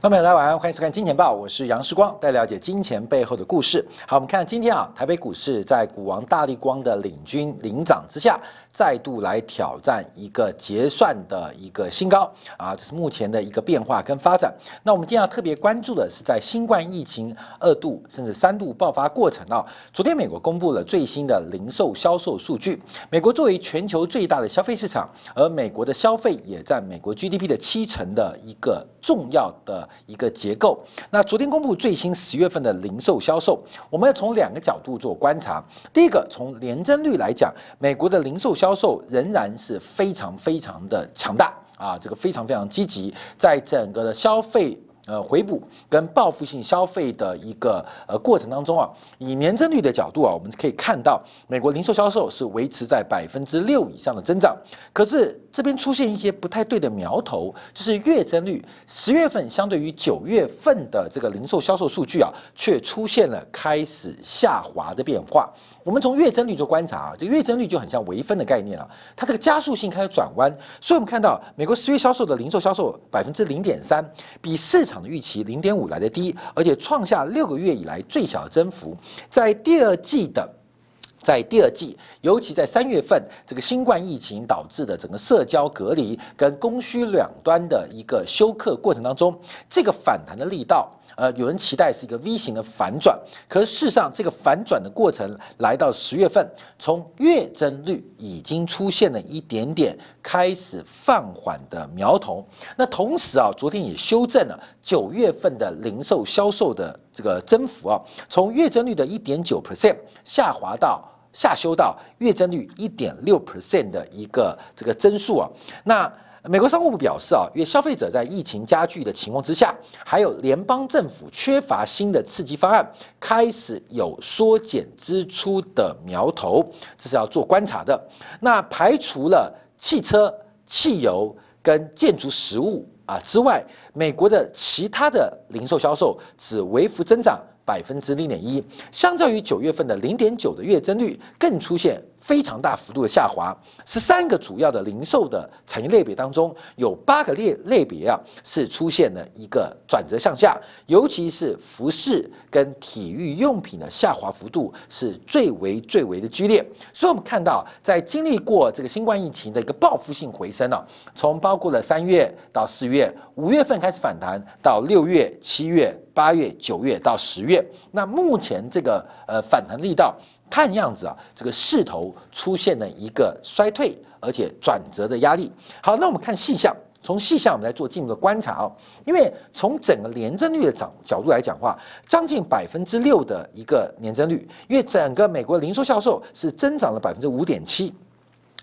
朋友们，大家晚上欢迎收看《金钱报》，我是杨世光，带了解金钱背后的故事。好，我们看今天啊，台北股市在股王大力光的领军领涨之下，再度来挑战一个结算的一个新高啊，这是目前的一个变化跟发展。那我们今天要特别关注的是，在新冠疫情二度甚至三度爆发过程啊，昨天美国公布了最新的零售销售数据。美国作为全球最大的消费市场，而美国的消费也占美国 GDP 的七成的一个重要的。一个结构。那昨天公布最新十月份的零售销售，我们要从两个角度做观察。第一个，从年增率来讲，美国的零售销售仍然是非常非常的强大啊，这个非常非常积极，在整个的消费。呃，回补跟报复性消费的一个呃过程当中啊，以年增率的角度啊，我们可以看到美国零售销售是维持在百分之六以上的增长。可是这边出现一些不太对的苗头，就是月增率，十月份相对于九月份的这个零售销售数据啊，却出现了开始下滑的变化。我们从月增率做观察啊，这个月增率就很像微分的概念啊，它这个加速性开始转弯。所以我们看到美国十月销售的零售销售百分之零点三，比市场的预期零点五来的低，而且创下六个月以来最小的增幅。在第二季的，在第二季，尤其在三月份，这个新冠疫情导致的整个社交隔离跟供需两端的一个休克过程当中，这个反弹的力道。呃，有人期待是一个 V 型的反转，可是事实上，这个反转的过程来到十月份，从月增率已经出现了一点点开始放缓的苗头。那同时啊，昨天也修正了九月份的零售销售的这个增幅啊，从月增率的一点九 percent 下滑到下修到月增率一点六 percent 的一个这个增速啊，那。美国商务部表示啊，因为消费者在疫情加剧的情况之下，还有联邦政府缺乏新的刺激方案，开始有缩减支出的苗头，这是要做观察的。那排除了汽车、汽油跟建筑实物啊之外，美国的其他的零售销售只微幅增长百分之零点一，相较于九月份的零点九的月增率，更出现。非常大幅度的下滑，十三个主要的零售的产业类别当中，有八个类类别啊是出现了一个转折向下，尤其是服饰跟体育用品的下滑幅度是最为最为的剧烈。所以，我们看到在经历过这个新冠疫情的一个报复性回升啊，从包括了三月到四月，五月份开始反弹，到六月、七月、八月、九月到十月，那目前这个呃反弹力道。看样子啊，这个势头出现了一个衰退，而且转折的压力。好，那我们看细项，从细项我们来做进一步的观察啊。因为从整个年增率的角角度来讲话，将近百分之六的一个年增率，因为整个美国零售销售是增长了百分之五点七。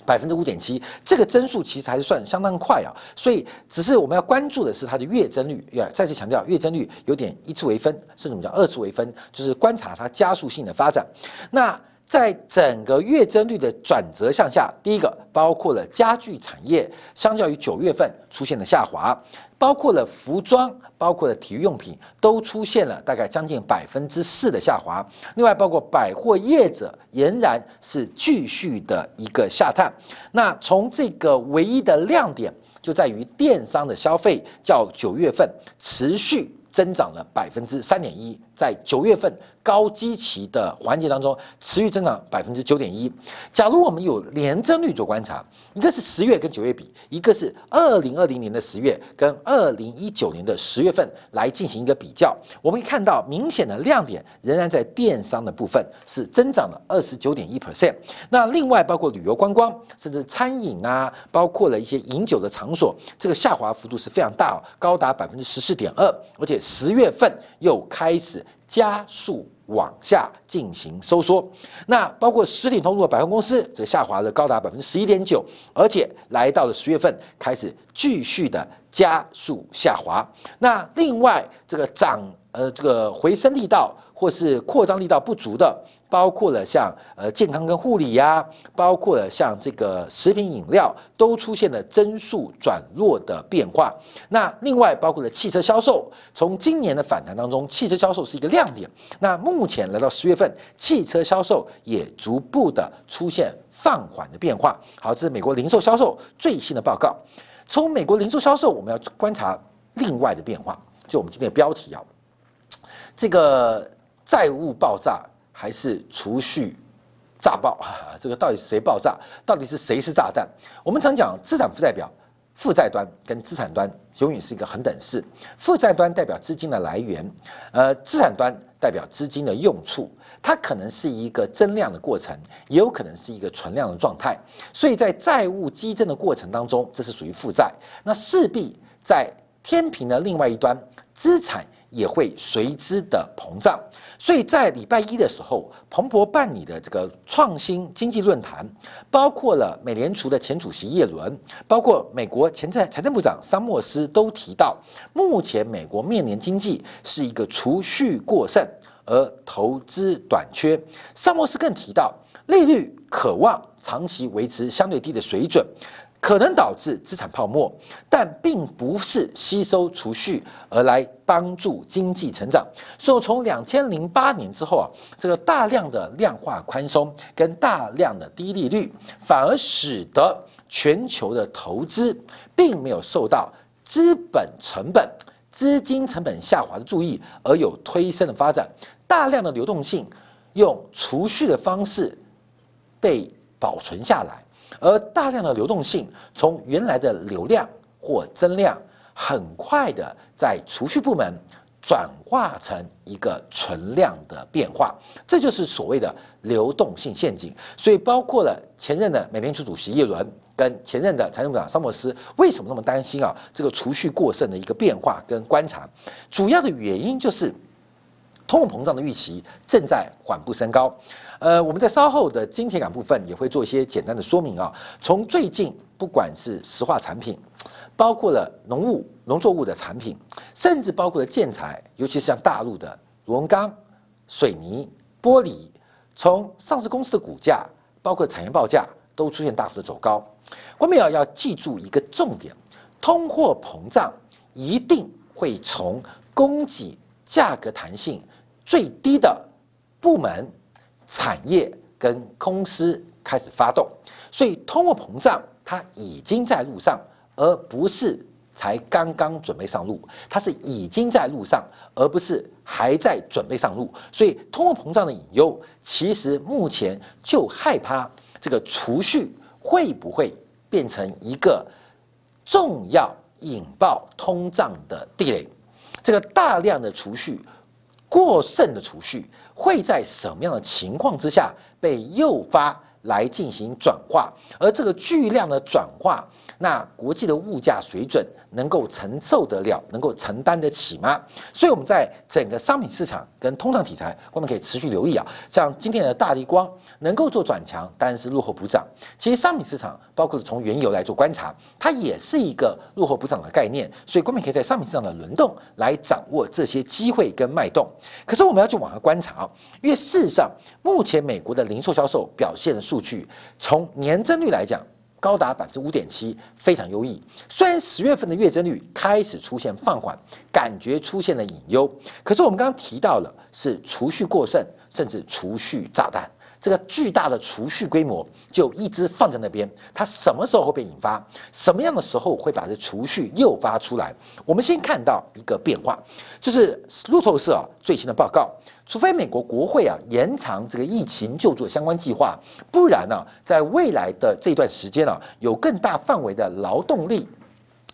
百分之五点七，这个增速其实还是算相当快啊，所以只是我们要关注的是它的月增率。要再次强调，月增率有点一次为分，甚至我们叫二次为分，就是观察它加速性的发展。那在整个月增率的转折向下，第一个包括了家具产业，相较于九月份出现了下滑。包括了服装，包括了体育用品，都出现了大概将近百分之四的下滑。另外，包括百货业者仍然是继续的一个下探。那从这个唯一的亮点就在于电商的消费，较九月份持续增长了百分之三点一，在九月份。高基期的环节当中，持续增长百分之九点一。假如我们有年增率做观察，一个是十月跟九月比，一个是二零二零年的十月跟二零一九年的十月份来进行一个比较，我们可以看到明显的亮点仍然在电商的部分是增长了二十九点一 percent。那另外包括旅游观光，甚至餐饮啊，包括了一些饮酒的场所，这个下滑幅度是非常大，哦高达百分之十四点二，而且十月份又开始加速。往下进行收缩，那包括实体通路的百货公司，则下滑了高达百分之十一点九，而且来到了十月份开始继续的加速下滑。那另外这个涨呃这个回升力道或是扩张力道不足的。包括了像呃健康跟护理呀，包括了像这个食品饮料，都出现了增速转弱的变化。那另外包括了汽车销售，从今年的反弹当中，汽车销售是一个亮点。那目前来到十月份，汽车销售也逐步的出现放缓的变化。好，这是美国零售销售最新的报告。从美国零售销售，我们要观察另外的变化。就我们今天的标题啊，这个债务爆炸还是储蓄炸爆啊？这个到底谁爆炸？到底是谁是炸弹？我们常讲资产负债表。负债端跟资产端永远是一个恒等式，负债端代表资金的来源，呃，资产端代表资金的用处，它可能是一个增量的过程，也有可能是一个存量的状态。所以在债务激增的过程当中，这是属于负债，那势必在天平的另外一端，资产。也会随之的膨胀，所以在礼拜一的时候，彭博办理的这个创新经济论坛，包括了美联储的前主席耶伦，包括美国前财财政部长桑莫斯都提到，目前美国面临经济是一个储蓄过剩而投资短缺。桑莫斯更提到，利率渴望长期维持相对低的水准。可能导致资产泡沫，但并不是吸收储蓄而来帮助经济成长。所以从两千零八年之后啊，这个大量的量化宽松跟大量的低利率，反而使得全球的投资并没有受到资本成本、资金成本下滑的注意，而有推升的发展。大量的流动性用储蓄的方式被保存下来。而大量的流动性从原来的流量或增量，很快的在储蓄部门转化成一个存量的变化，这就是所谓的流动性陷阱。所以，包括了前任的美联储主席耶伦跟前任的财政部长桑莫斯，为什么那么担心啊？这个储蓄过剩的一个变化跟观察，主要的原因就是通货膨胀的预期正在缓步升高。呃，我们在稍后的金铁杆部分也会做一些简单的说明啊。从最近，不管是石化产品，包括了农物、农作物的产品，甚至包括了建材，尤其是像大陆的螺纹钢、水泥、玻璃，从上市公司的股价，包括产业报价，都出现大幅的走高。我们要要记住一个重点：通货膨胀一定会从供给价格弹性最低的部门。产业跟公司开始发动，所以通货膨胀它已经在路上，而不是才刚刚准备上路，它是已经在路上，而不是还在准备上路。所以通货膨胀的隐忧，其实目前就害怕这个储蓄会不会变成一个重要引爆通胀的地雷，这个大量的储蓄。过剩的储蓄会在什么样的情况之下被诱发来进行转化？而这个巨量的转化。那国际的物价水准能够承受得了，能够承担得起吗？所以我们在整个商品市场跟通胀题材，我们可以持续留意啊。像今天的大力光能够做转强，但是落后补涨。其实商品市场包括从原油来做观察，它也是一个落后补涨的概念。所以我们可以在商品市场的轮动来掌握这些机会跟脉动。可是我们要去往下观察啊，因为事实上目前美国的零售销售表现的数据，从年增率来讲。高达百分之五点七，非常优异。虽然十月份的月增率开始出现放缓，感觉出现了隐忧，可是我们刚刚提到了是储蓄过剩，甚至储蓄炸弹。这个巨大的储蓄规模就一直放在那边，它什么时候会被引发？什么样的时候会把这储蓄诱发出来？我们先看到一个变化，就是路透社最新的报告，除非美国国会啊延长这个疫情救助相关计划，不然呢，在未来的这段时间啊，有更大范围的劳动力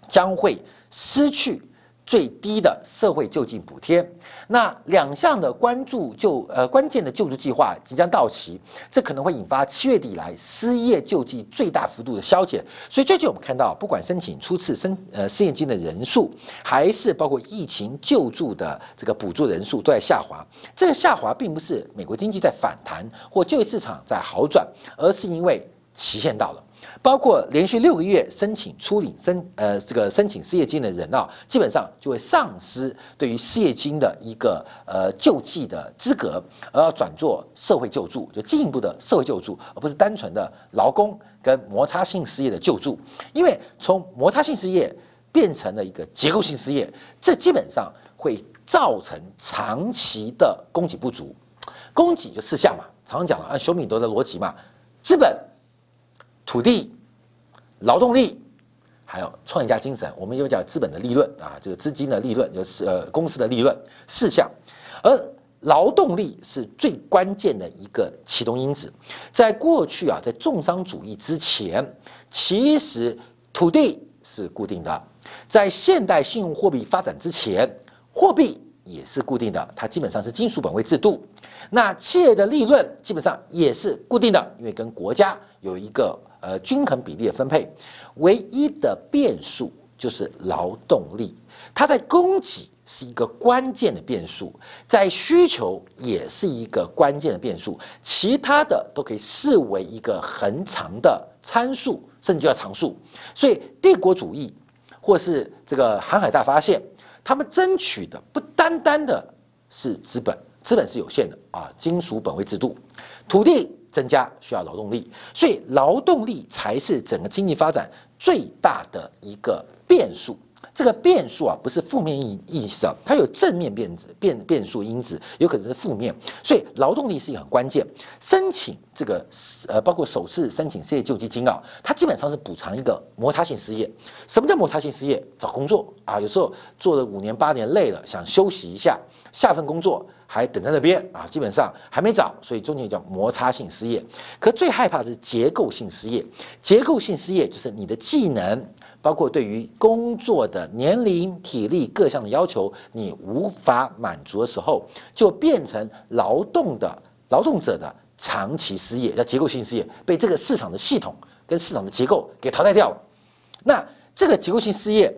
将会失去。最低的社会救济补贴，那两项的关注救呃关键的救助计划即将到期，这可能会引发七月底以来失业救济最大幅度的消减。所以最近我们看到，不管申请初次申呃失业金的人数，还是包括疫情救助的这个补助人数都在下滑。这个下滑并不是美国经济在反弹或就业市场在好转，而是因为期限到了。包括连续六个月申请初领申呃这个申请失业金的人啊，基本上就会丧失对于失业金的一个呃救济的资格，而要转做社会救助，就进一步的社会救助，而不是单纯的劳工跟摩擦性失业的救助。因为从摩擦性失业变成了一个结构性失业，这基本上会造成长期的供给不足。供给就四项嘛，常常讲了按熊敏德的逻辑嘛，资本。土地、劳动力，还有创业家精神，我们又叫资本的利润啊，这个资金的利润就是呃公司的利润四项，而劳动力是最关键的一个启动因子。在过去啊，在重商主义之前，其实土地是固定的；在现代信用货币发展之前，货币也是固定的，它基本上是金属本位制度。那企业的利润基本上也是固定的，因为跟国家有一个呃均衡比例的分配。唯一的变数就是劳动力，它在供给是一个关键的变数，在需求也是一个关键的变数，其他的都可以视为一个恒常的参数，甚至叫常数。所以帝国主义或是这个航海大发现，他们争取的不单单的是资本，资本是有限的啊，金属本位制度，土地。增加需要劳动力，所以劳动力才是整个经济发展最大的一个变数。这个变数啊，不是负面意意思啊，它有正面变子变变数因子，有可能是负面。所以劳动力是一个很关键。申请这个呃，包括首次申请失业救济金啊，它基本上是补偿一个摩擦性失业。什么叫摩擦性失业？找工作啊，有时候做了五年八年累了，想休息一下，下份工作。还等在那边啊，基本上还没找，所以中间叫摩擦性失业。可最害怕的是结构性失业。结构性失业就是你的技能，包括对于工作的年龄、体力各项的要求，你无法满足的时候，就变成劳动的劳动者的长期失业，叫结构性失业，被这个市场的系统跟市场的结构给淘汰掉了。那这个结构性失业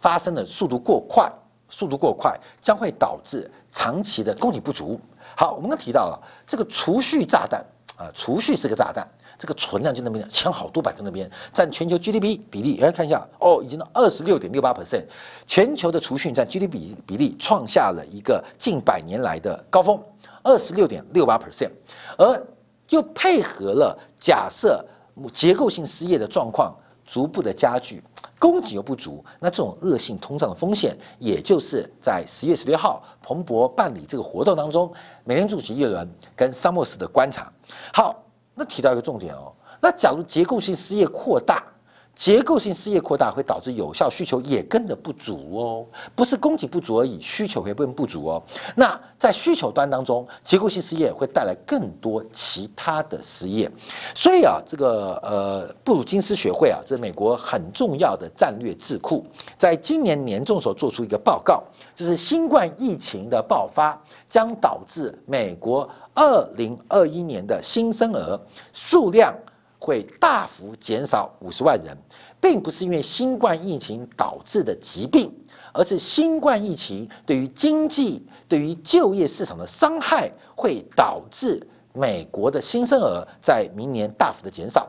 发生的速度过快。速度过快将会导致长期的供给不足。好，我们刚提到了这个储蓄炸弹啊，储蓄是个炸弹，这个存量就那边抢好多百在那边，占全球 GDP 比例，来看一下哦，已经到二十六点六八 percent，全球的储蓄占 GDP 比例创下了一个近百年来的高峰，二十六点六八 percent，而又配合了假设结构性失业的状况逐步的加剧。供给又不足，那这种恶性通胀的风险，也就是在十月十六号彭博办理这个活动当中，美联储主席耶伦跟桑默斯的观察。好，那提到一个重点哦，那假如结构性失业扩大。结构性失业扩大会导致有效需求也跟着不足哦，不是供给不足而已，需求也会不足哦。那在需求端当中，结构性失业会带来更多其他的失业。所以啊，这个呃布鲁金斯学会啊，这是美国很重要的战略智库，在今年年中所做出一个报告，就是新冠疫情的爆发将导致美国二零二一年的新生儿数量。会大幅减少五十万人，并不是因为新冠疫情导致的疾病，而是新冠疫情对于经济、对于就业市场的伤害，会导致美国的新生儿在明年大幅的减少。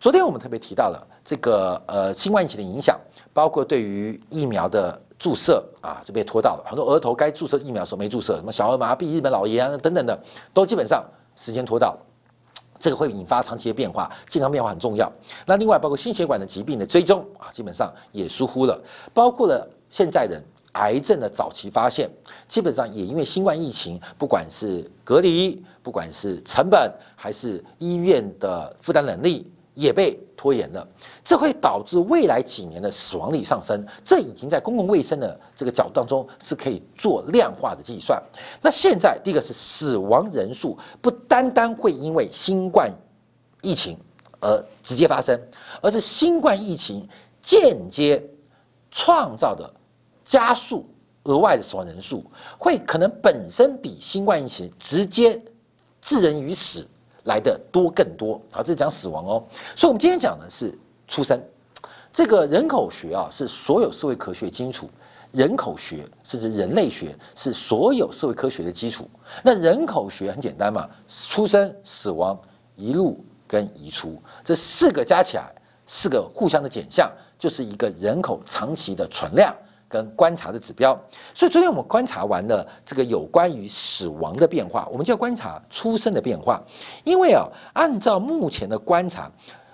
昨天我们特别提到了这个呃新冠疫情的影响，包括对于疫苗的注射啊，就被拖到了很多额头该注射疫苗的时候没注射，什么小儿麻痹、日本老爷啊等等的，都基本上时间拖到了。这个会引发长期的变化，健康变化很重要。那另外包括心血管的疾病的追踪啊，基本上也疏忽了。包括了现在人癌症的早期发现，基本上也因为新冠疫情，不管是隔离，不管是成本，还是医院的负担能力。也被拖延了，这会导致未来几年的死亡率上升。这已经在公共卫生的这个角度当中是可以做量化的计算。那现在第一个是死亡人数不单单会因为新冠疫情而直接发生，而是新冠疫情间接创造的加速额外的死亡人数，会可能本身比新冠疫情直接致人于死。来的多更多，好，这是讲死亡哦。所以，我们今天讲的是出生。这个人口学啊，是所有社会科学基础。人口学甚至人类学是所有社会科学的基础。那人口学很简单嘛，出生、死亡、一路跟移出这四个加起来，四个互相的减项，就是一个人口长期的存量。跟观察的指标，所以昨天我们观察完了这个有关于死亡的变化，我们就要观察出生的变化。因为啊，按照目前的观察，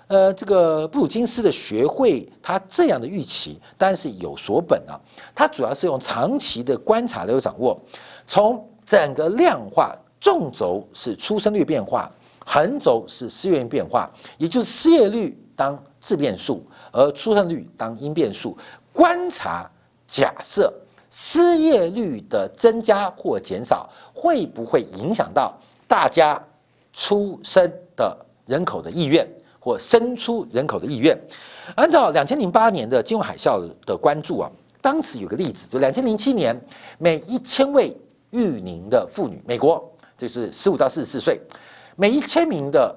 呃，这个布鲁金斯的学会他这样的预期，当然是有所本啊。它主要是用长期的观察来掌握，从整个量化纵轴是出生率变化，横轴是失业率变化，也就是失业率当自变数，而出生率当因变数。观察假设失业率的增加或减少，会不会影响到大家出生的人口的意愿或生出人口的意愿？按照两千零八年的金融海啸的关注啊，当时有个例子，就两千零七年每一千位育龄的妇女，美国就是十五到四十四岁，每一千名的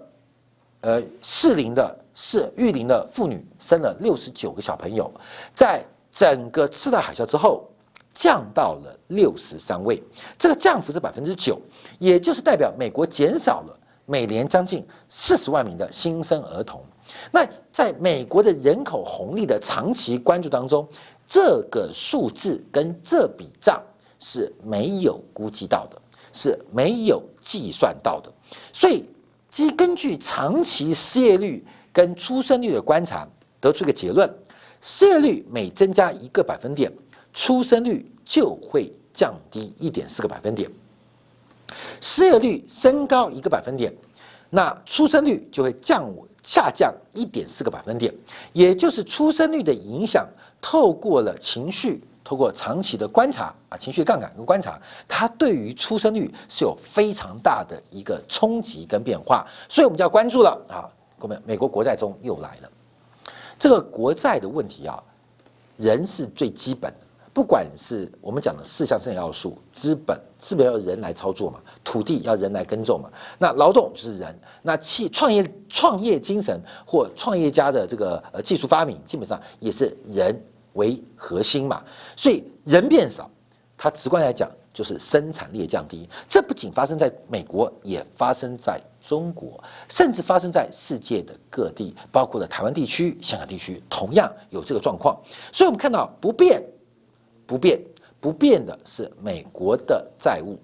呃适龄的适育龄的妇女生了六十九个小朋友，在整个次贷海啸之后降到了六十三位，这个降幅是百分之九，也就是代表美国减少了每年将近四十万名的新生儿童。那在美国的人口红利的长期关注当中，这个数字跟这笔账是没有估计到的，是没有计算到的。所以，基根据长期失业率跟出生率的观察，得出一个结论：失业率每增加一个百分点，出生率就会降低一点四个百分点。失业率升高一个百分点，那出生率就会降下降一点四个百分点，也就是出生率的影响，透过了情绪，透过长期的观察啊，情绪杠杆跟观察，它对于出生率是有非常大的一个冲击跟变化，所以我们就要关注了。啊，各位，美国国债中又来了，这个国债的问题啊，人是最基本的。不管是我们讲的四项生产要素，资本，资本要人来操作嘛，土地要人来耕种嘛，那劳动就是人，那企创业创业精神或创业家的这个呃技术发明，基本上也是人为核心嘛，所以人变少，它直观来讲就是生产力降低，这不仅发生在美国，也发生在中国，甚至发生在世界的各地，包括了台湾地区、香港地区，同样有这个状况，所以我们看到不变。不变不变的是美国的债务，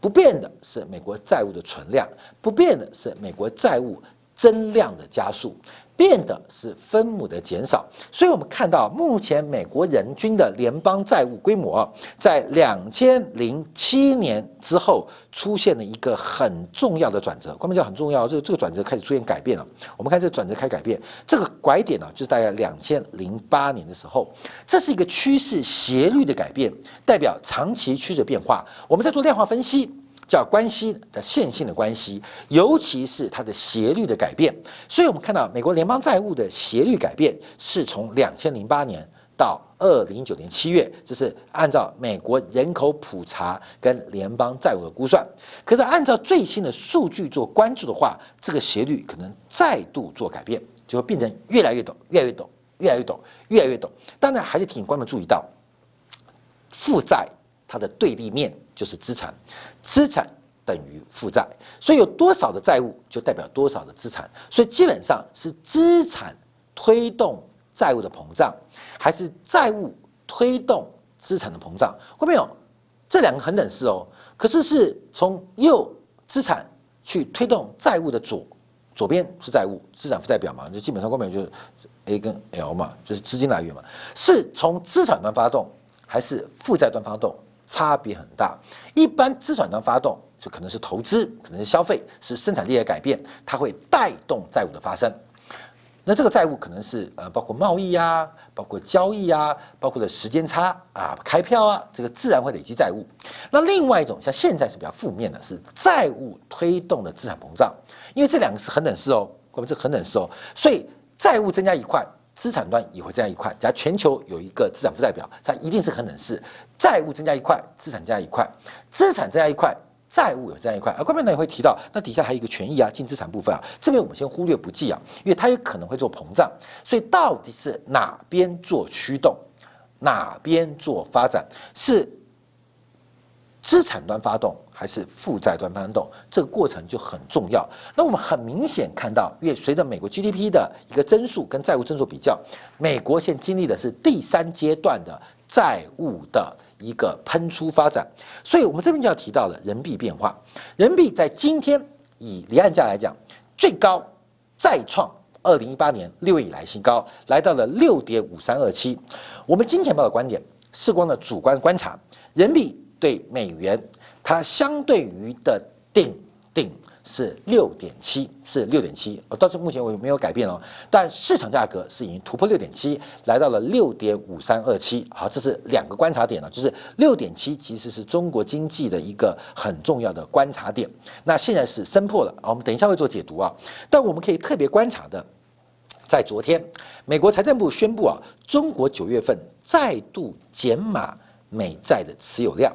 不变的是美国债务的存量，不变的是美国债务增量的加速。变的是分母的减少，所以我们看到目前美国人均的联邦债务规模，在两千零七年之后出现了一个很重要的转折。关键叫很重要，这个这个转折开始出现改变了。我们看这个转折开始改变，这个拐点呢，就是大概两千零八年的时候，这是一个趋势斜率的改变，代表长期趋势变化。我们在做量化分析。叫关系的线性的关系，尤其是它的斜率的改变。所以，我们看到美国联邦债务的斜率改变是从两千零八年到二零一九年七月，这是按照美国人口普查跟联邦债务的估算。可是，按照最新的数据做关注的话，这个斜率可能再度做改变，就会变成越来越陡，越来越陡，越来越陡，越来越陡。当然，还是请观众注意到，负债它的对立面。就是资产，资产等于负债，所以有多少的债务就代表多少的资产，所以基本上是资产推动债务的膨胀，还是债务推动资产的膨胀？后面有？这两个很等式哦。可是是从右资产去推动债务的左，左边是债务资产负债表嘛，就基本上后面就是 A 跟 L 嘛，就是资金来源嘛，是从资产端发动还是负债端发动？差别很大，一般资产端发动就可能是投资，可能是消费，是生产力的改变，它会带动债务的发生。那这个债务可能是呃包括贸易啊，包括交易啊，包括的时间差啊，开票啊，这个自然会累积债务。那另外一种像现在是比较负面的，是债务推动的资产膨胀，因为这两个是恒等式哦，我们这恒等式哦，所以债务增加一块。资产端也会增加一块，假如全球有一个资产负债表，它一定是恒等式，债务增加一块，资产增加一块，资产增加一块，债务有这样一块。而后面呢也会提到，那底下还有一个权益啊，净资产部分啊，这边我们先忽略不计啊，因为它有可能会做膨胀，所以到底是哪边做驱动，哪边做发展，是资产端发动。还是负债端发动，这个过程就很重要。那我们很明显看到，越随着美国 GDP 的一个增速跟债务增速比较，美国现经历的是第三阶段的债务的一个喷出发展。所以，我们这边就要提到了人民币变化。人民币在今天以离岸价来讲，最高再创二零一八年六月以来新高，来到了六点五三二七。我们金钱豹的观点，事光的主观观察，人民币对美元。它相对于的定定是六点七，是六点七，到这目前为止没有改变哦。但市场价格是已经突破六点七，来到了六点五三二七。好，这是两个观察点了，就是六点七其实是中国经济的一个很重要的观察点。那现在是升破了啊，我们等一下会做解读啊。但我们可以特别观察的，在昨天，美国财政部宣布啊，中国九月份再度减码美债的持有量。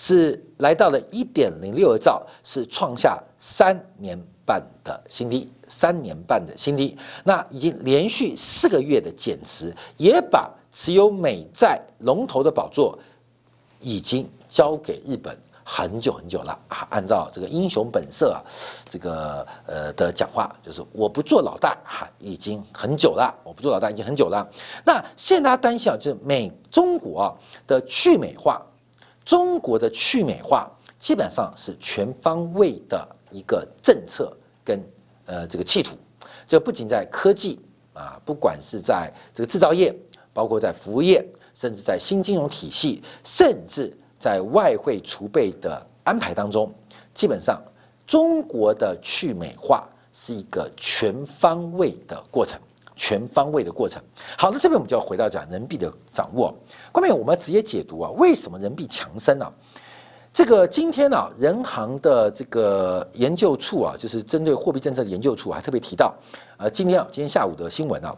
是来到了一点零六兆，是创下三年半的新低，三年半的新低。那已经连续四个月的减持，也把持有美债龙头的宝座已经交给日本很久很久了啊。按照这个英雄本色啊，这个呃的讲话，就是我不做老大哈，已经很久了，我不做老大已经很久了。那现在大家担心啊，就是美中国的去美化。中国的去美化基本上是全方位的一个政策跟呃这个企图，这不仅在科技啊，不管是在这个制造业，包括在服务业，甚至在新金融体系，甚至在外汇储备的安排当中，基本上中国的去美化是一个全方位的过程。全方位的过程。好，那这边我们就要回到讲人民币的掌握。后面我们直接解读啊，为什么人民币强升呢？这个今天呢，人行的这个研究处啊，就是针对货币政策的研究处，还特别提到，呃，今天啊，今天下午的新闻啊，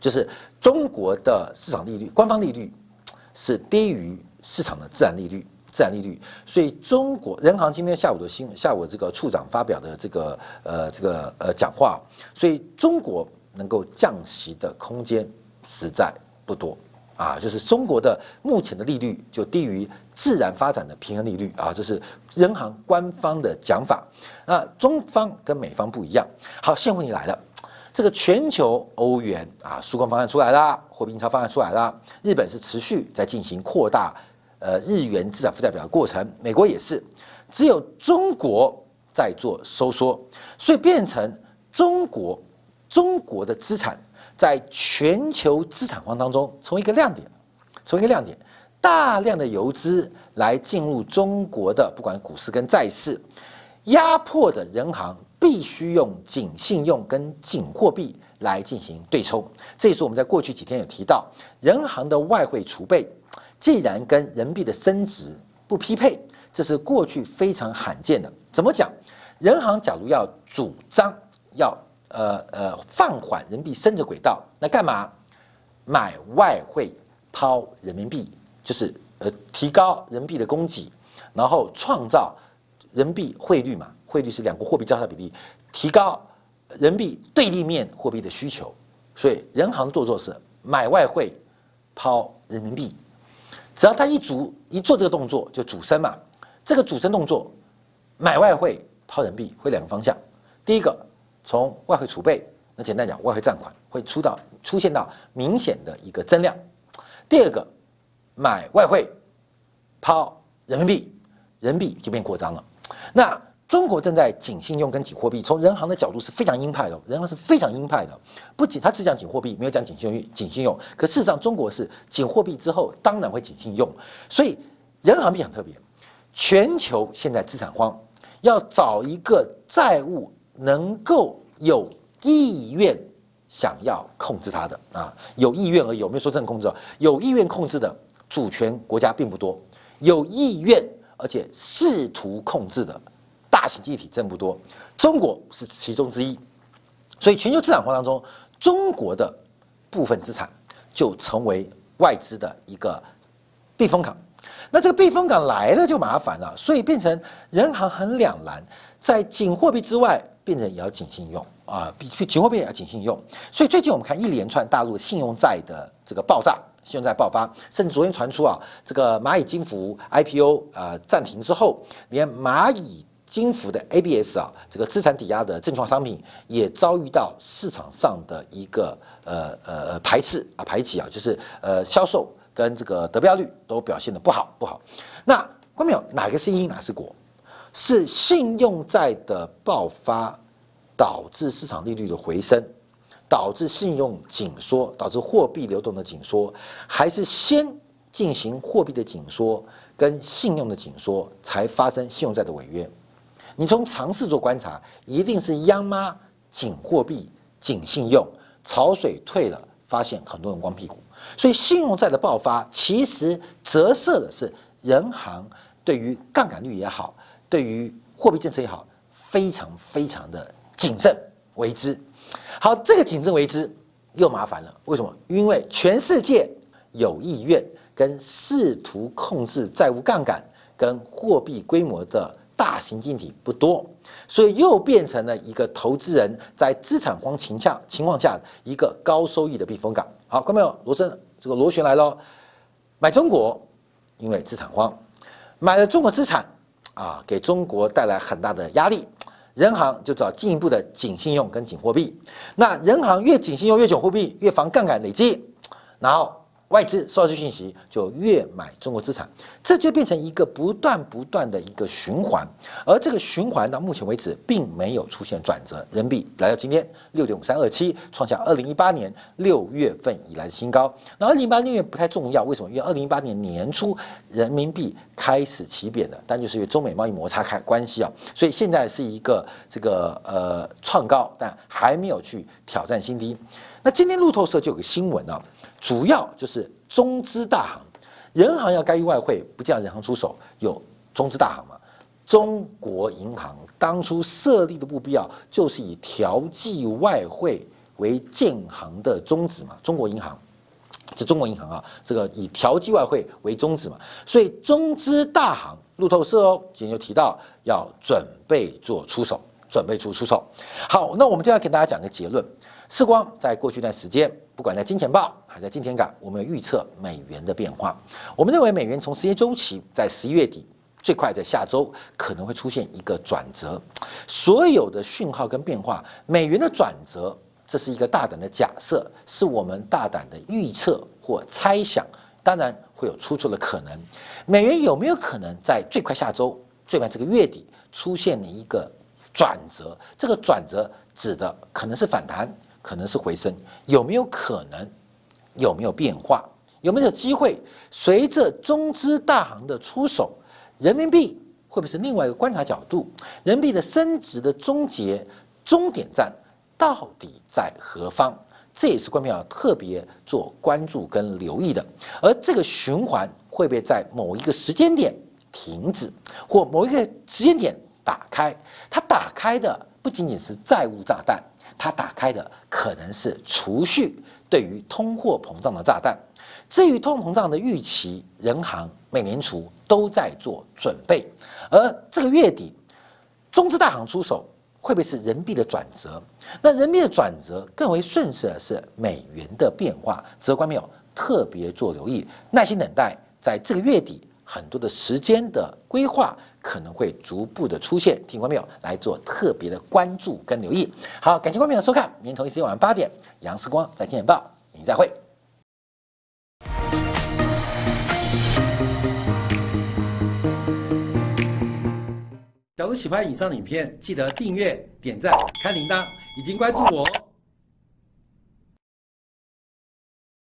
就是中国的市场利率、官方利率是低于市场的自然利率、自然利率，所以中国人行今天下午的新下午这个处长发表的这个呃这个呃讲话，所以中国。能够降息的空间实在不多啊，就是中国的目前的利率就低于自然发展的平衡利率啊，这是人行官方的讲法。那中方跟美方不一样。好，现问题来了，这个全球欧元啊纾困方案出来了，货币印钞方案出来了，日本是持续在进行扩大呃日元资产负债表的过程，美国也是，只有中国在做收缩，所以变成中国。中国的资产在全球资产荒当中成为一个亮点，成为一个亮点，大量的游资来进入中国的不管股市跟债市，压迫的人行必须用紧信用跟紧货币来进行对冲。这也是我们在过去几天有提到，人行的外汇储备既然跟人民币的升值不匹配，这是过去非常罕见的。怎么讲？人行假如要主张要。呃呃，放缓人民币升值轨道，那干嘛？买外汇抛人民币，就是呃提高人民币的供给，然后创造人民币汇率嘛，汇率是两国货币交叉比例，提高人民币对立面货币的需求，所以人行做做是买外汇抛人民币，只要他一主一做这个动作就主升嘛，这个主升动作买外汇抛人民币会两个方向，第一个。从外汇储备，那简单讲，外汇占款会出到出现到明显的一个增量。第二个，买外汇抛人民币，人民币就变扩张了。那中国正在紧信用跟紧货币，从人行的角度是非常鹰派的，人行是非常鹰派的。不仅他只讲紧货币，没有讲紧信用，紧信用。可事实上，中国是紧货币之后，当然会紧信用。所以人行比较特别，全球现在资产荒，要找一个债务。能够有意愿想要控制它的啊，有意愿而有没有说真的控制？有意愿控制的主权国家并不多，有意愿而且试图控制的大型经济体真不多。中国是其中之一，所以全球资产化当中，中国的部分资产就成为外资的一个避风港。那这个避风港来了就麻烦了，所以变成人行很两难，在紧货币之外。变成也要谨慎用啊，比紧货币也要谨慎用，所以最近我们看一连串大陆信用债的这个爆炸，信用债爆发，甚至昨天传出啊，这个蚂蚁金服 IPO 啊暂停之后，连蚂蚁金服的 ABS 啊这个资产抵押的证券商品也遭遇到市场上的一个呃呃排斥啊排挤啊，就是呃销售跟这个得标率都表现的不好不好。那关没有哪个是因哪是果？是信用债的爆发导致市场利率的回升，导致信用紧缩，导致货币流动的紧缩，还是先进行货币的紧缩跟信用的紧缩，才发生信用债的违约？你从常识做观察，一定是央妈紧货币、紧信用，潮水退了，发现很多人光屁股。所以信用债的爆发，其实折射的是人行对于杠杆率也好，对于货币政策也好，非常非常的谨慎为之。好，这个谨慎为之又麻烦了，为什么？因为全世界有意愿跟试图控制债务杠杆跟货币规模的大型经济体不多，所以又变成了一个投资人在资产荒情下情况下一个高收益的避风港。好，看到没有？罗森这个螺旋来了，买中国，因为资产荒，买了中国资产啊，给中国带来很大的压力。人行就找进一步的紧信用跟紧货币，那人行越紧信用越紧货币，越防杠杆累积，然后。外资收到这讯息，就越买中国资产，这就变成一个不断不断的一个循环，而这个循环到目前为止并没有出现转折，人民币来到今天六点五三二七，创下二零一八年六月份以来的新高。那二零一八年六月不太重要，为什么？因为二零一八年年初人民币开始起贬的，但就是因为中美贸易摩擦开关系啊，所以现在是一个这个呃创高，但还没有去挑战新低。那今天路透社就有个新闻啊。主要就是中资大行，人行要干预外汇，不叫人行出手，有中资大行嘛？中国银行当初设立的目标就是以调剂外汇为建行的宗旨嘛？中国银行，是中国银行啊，这个以调剂外汇为宗旨嘛？所以中资大行，路透社哦，今天就提到要准备做出手，准备做出手。好，那我们就要给大家讲个结论。世光在过去一段时间，不管在金钱报还在金钱港，我们预测美元的变化。我们认为美元从时间周期在十一月底，最快在下周可能会出现一个转折。所有的讯号跟变化，美元的转折，这是一个大胆的假设，是我们大胆的预测或猜想，当然会有出错的可能。美元有没有可能在最快下周、最慢这个月底出现了一个转折？这个转折指的可能是反弹。可能是回升，有没有可能？有没有变化？有没有机会？随着中资大行的出手，人民币会不会是另外一个观察角度？人民币的升值的终结终点站到底在何方？这也是观众要特别做关注跟留意的。而这个循环会不会在某一个时间点停止，或某一个时间点打开？它打开的不仅仅是债务炸弹。它打开的可能是储蓄对于通货膨胀的炸弹。至于通货膨胀的预期，人行、美联储都在做准备。而这个月底，中资大行出手，会不会是人民币的转折？那人民币的转折更为顺势的是美元的变化。值得观众特别做留意，耐心等待，在这个月底很多的时间的规划。可能会逐步的出现，听众朋友来做特别的关注跟留意。好，感谢观众的收看，明天同一时间晚上八点，杨世光在《金钱报》，明天再会。假如喜欢以上影片，记得订阅、点赞、开铃铛，已经关注我哦。